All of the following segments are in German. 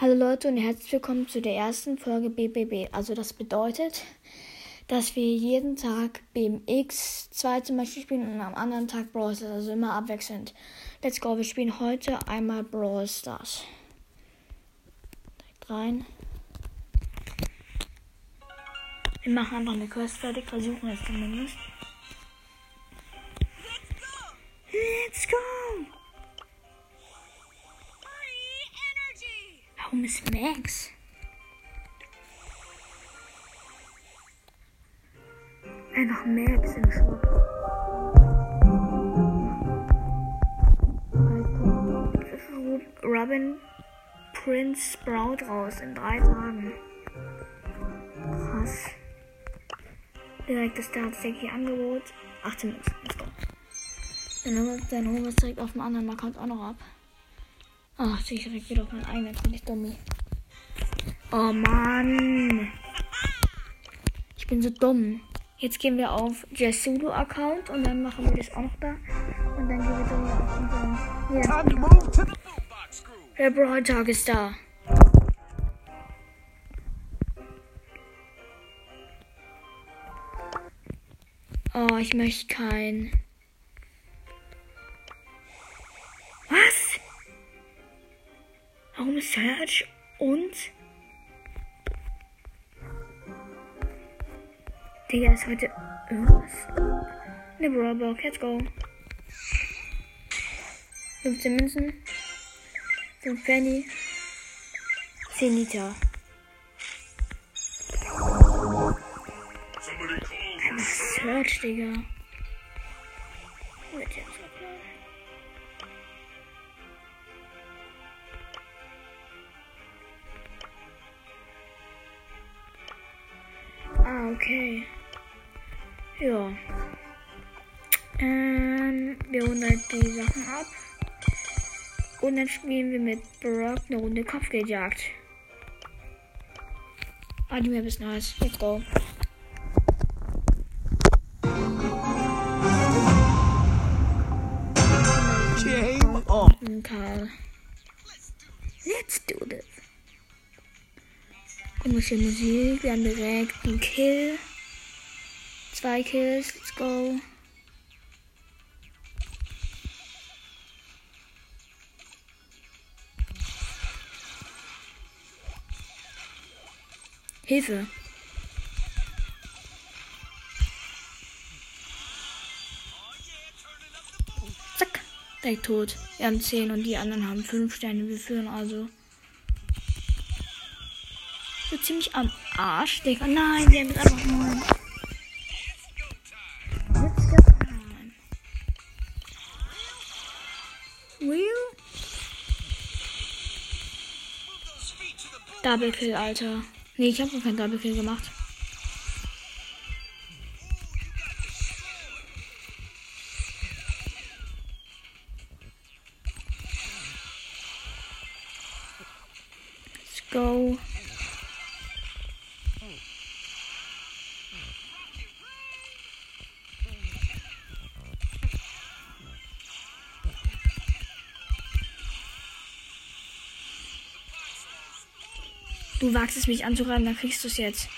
Hallo Leute und herzlich willkommen zu der ersten Folge BBB. Also das bedeutet, dass wir jeden Tag BMX 2 zum Beispiel spielen und am anderen Tag Brawl Stars, also immer abwechselnd. Let's go, wir spielen heute einmal Brawl Stars. Direkt rein. Wir machen einfach eine Quest fertig, versuchen es zumindest. Let's go! Warum ist Max? Einfach Max im Shop. Robin Prince Sprout raus in drei Tagen. Krass. Direkt das tatsächliche Angebot. 18 Minuten. Let's go. Dann holen wir es direkt auf dem anderen Account auch noch ab. Ach, ich direkt wieder auf meinen eigenen. Bin ich dumm. Oh Mann. Ich bin so dumm. Jetzt gehen wir auf Jesudo Account und dann machen wir das auch noch da. Und dann gehen wir dann auf unseren. Ja. Der Brawl Tag ist da. Oh, ich möchte keinen. Warum Search und Digga, ist heute irgendwas? Ne Brawlbox, let's go. 15 Münzen. 5 Penny. 10 Liter. Search, Digga. Ah, okay. Ja. Ähm, wir holen halt die Sachen ab. Und dann spielen wir mit Brock eine Runde Kopfgeldjagd. Ah, die Map ist nice. Let's go. Game on. Karl. Let's do this. Komische Musik. Wir haben direkt einen Kill. Zwei Kills. Let's go. Hilfe. Zack. Direkt tot. Wir haben 10 und die anderen haben 5 Sterne. Wir führen also. So ziemlich am Arsch, Digga. Nein, wir haben jetzt einfach nur. Real? Double Kill, Alter. Nee, ich habe noch keinen Double Kill gemacht. Let's go. Du wagst es mich anzugreifen, dann kriegst du es jetzt.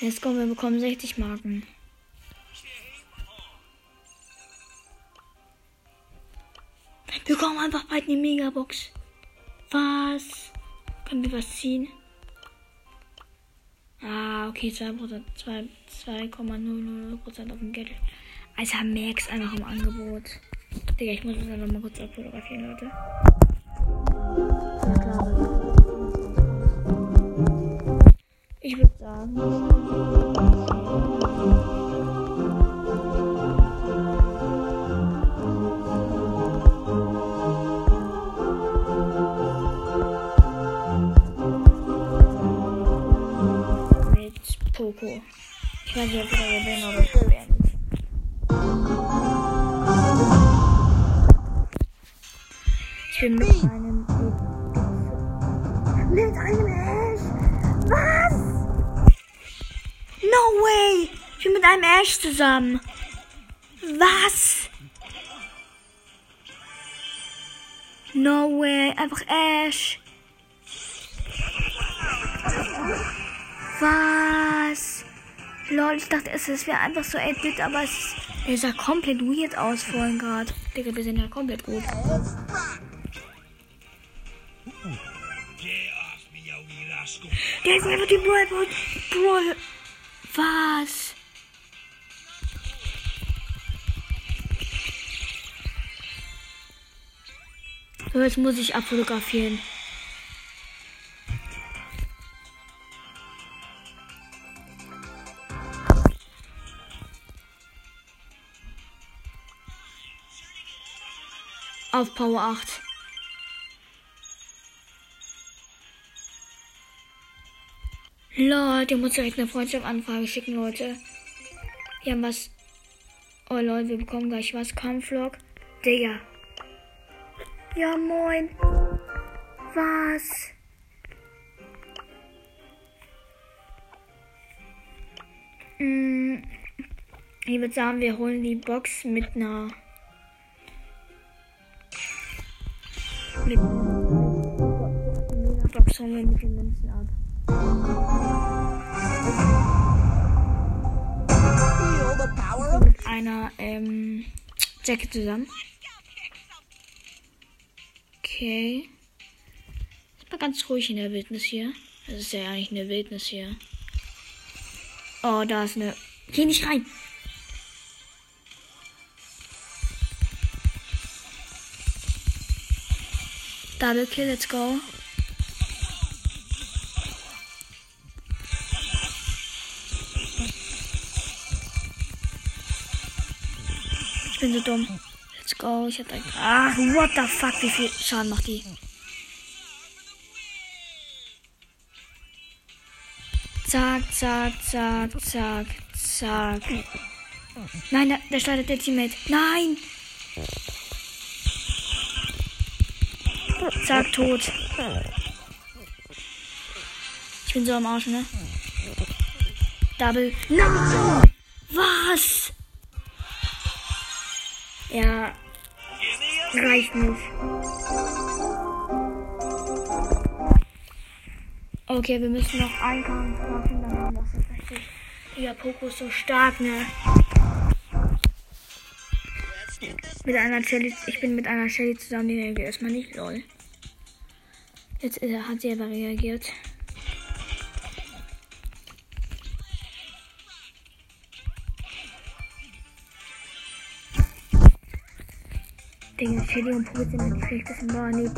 Jetzt kommen wir bekommen 60 Marken. Wir bekommen einfach bald eine Megabox. Was? Können wir was ziehen? Ah, okay, 2%, 2,00% auf dem Geld. Also Max einfach im Angebot. Digga, ich muss das einfach mal kurz abfotografieren, Leute. Ja, klar. Ich würde sagen. Mit Poco. Ich weiß nicht, ob wir gewinnen oder wir werden. Ich bin mit einem mit einem. No way. Ich bin mit einem Ash zusammen. Was? No way. Einfach Ash. Was? Lol, ich dachte, es wäre einfach so 8-Bit, aber es, es sah komplett weird aus vorhin gerade. Digga, wir sind ja komplett gut. Der ist einfach die Brawl Ball. Brawl. Was? So, jetzt muss ich abfotografieren. Auf Power 8. Leute, ich muss direkt eine Freundschaftsanfrage schicken, Leute. Wir haben was. Oh Leute, wir bekommen gleich was. Kampflog. Digga. Ja, moin. Was? Mm, Ich würde sagen, wir holen die Box mit einer. Mit. Box holen wir mit den Münzen ab. Mit einer ähm, Jacke zusammen. Okay. Ist mal ganz ruhig in der Wildnis hier. Das ist ja eigentlich eine Wildnis hier. Oh, da ist eine. Geh nicht rein. Double kill, let's go. Bin so dumm. Let's go. Ich hab ein. Ach, what the fuck, wie viel Schaden macht die? Zack, zack, zack, zack, zack. Nein, da, da startet der Teammate. Nein! Zack, tot. Ich bin so am Arsch, ne? Double. Nein! Was? Ja, reicht nicht. Okay, wir müssen noch einen Kampf machen, dann haben wir es tatsächlich. Ja, Poco ist so stark, ne? Mit einer Shelly, ich bin mit einer Shelly zusammen, die reagiert erstmal nicht, lol. Jetzt er, hat sie aber reagiert. Digga, Shelly und Poco sind die schlechtesten Shelly.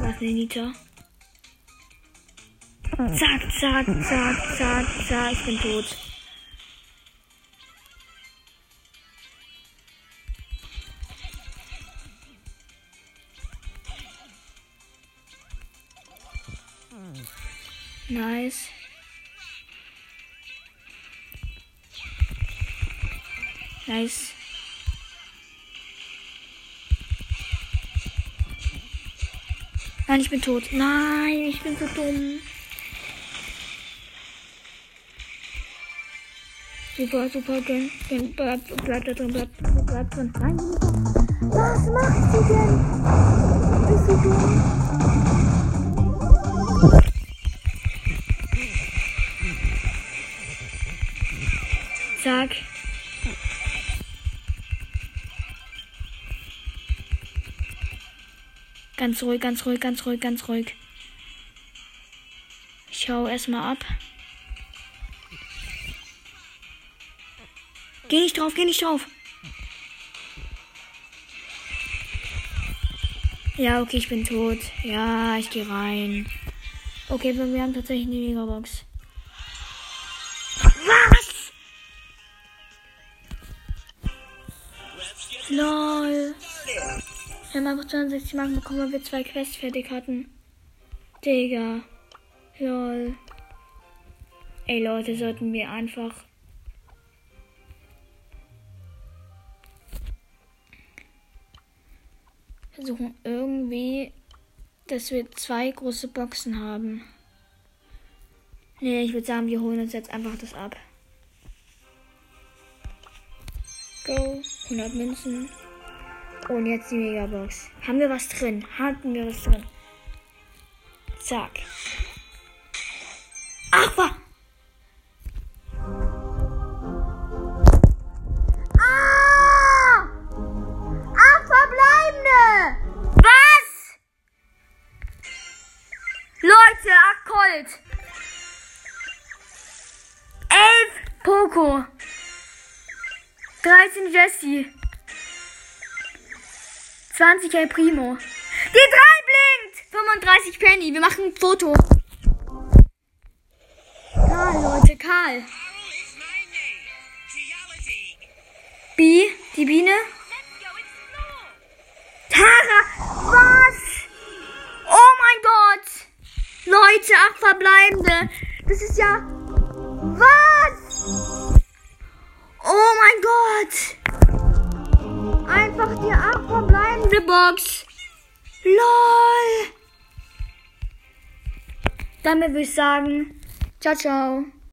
Was, ne, Nita? Zack, zack, zack, zack, zack, ich bin tot. Nice. Nice. Nein, ich bin tot. Nein, ich bin so dumm. Super, super, gönn, gönn, bleib, bleib da drin, bleib, bleib drin. Nein, was macht sie denn? Ist sie dumm? Zack. Ganz ruhig, ganz ruhig, ganz ruhig, ganz ruhig. Ich hau erstmal ab. Geh nicht drauf, geh nicht drauf. Ja, okay, ich bin tot. Ja, ich gehe rein. Okay, wir haben tatsächlich eine Megabox. Lol. Wir haben einfach 62 Marken bekommen, weil wir zwei Quests fertig hatten. Digga. Lol. Ey Leute, sollten wir einfach versuchen irgendwie, dass wir zwei große Boxen haben. Nee, ich würde sagen, wir holen uns jetzt einfach das ab. Go. 100 Münzen. Und jetzt die Megabox. Haben wir was drin? Hatten wir was drin? Zack. Ach, was? Ah! Ach, verbleibende! Was? Leute, ach, Colt. Elf Poco. 13 Jesse. 20 El Primo. Die 3 blinkt! 35 Penny. Wir machen ein Foto. Karl, Leute, Karl. B, die Biene. Tara, was? Oh mein Gott. Leute, acht verbleibende. Das ist ja... mein Gott. Einfach die acht verbleibende Box. LOL. Damit würde ich sagen, ciao, ciao.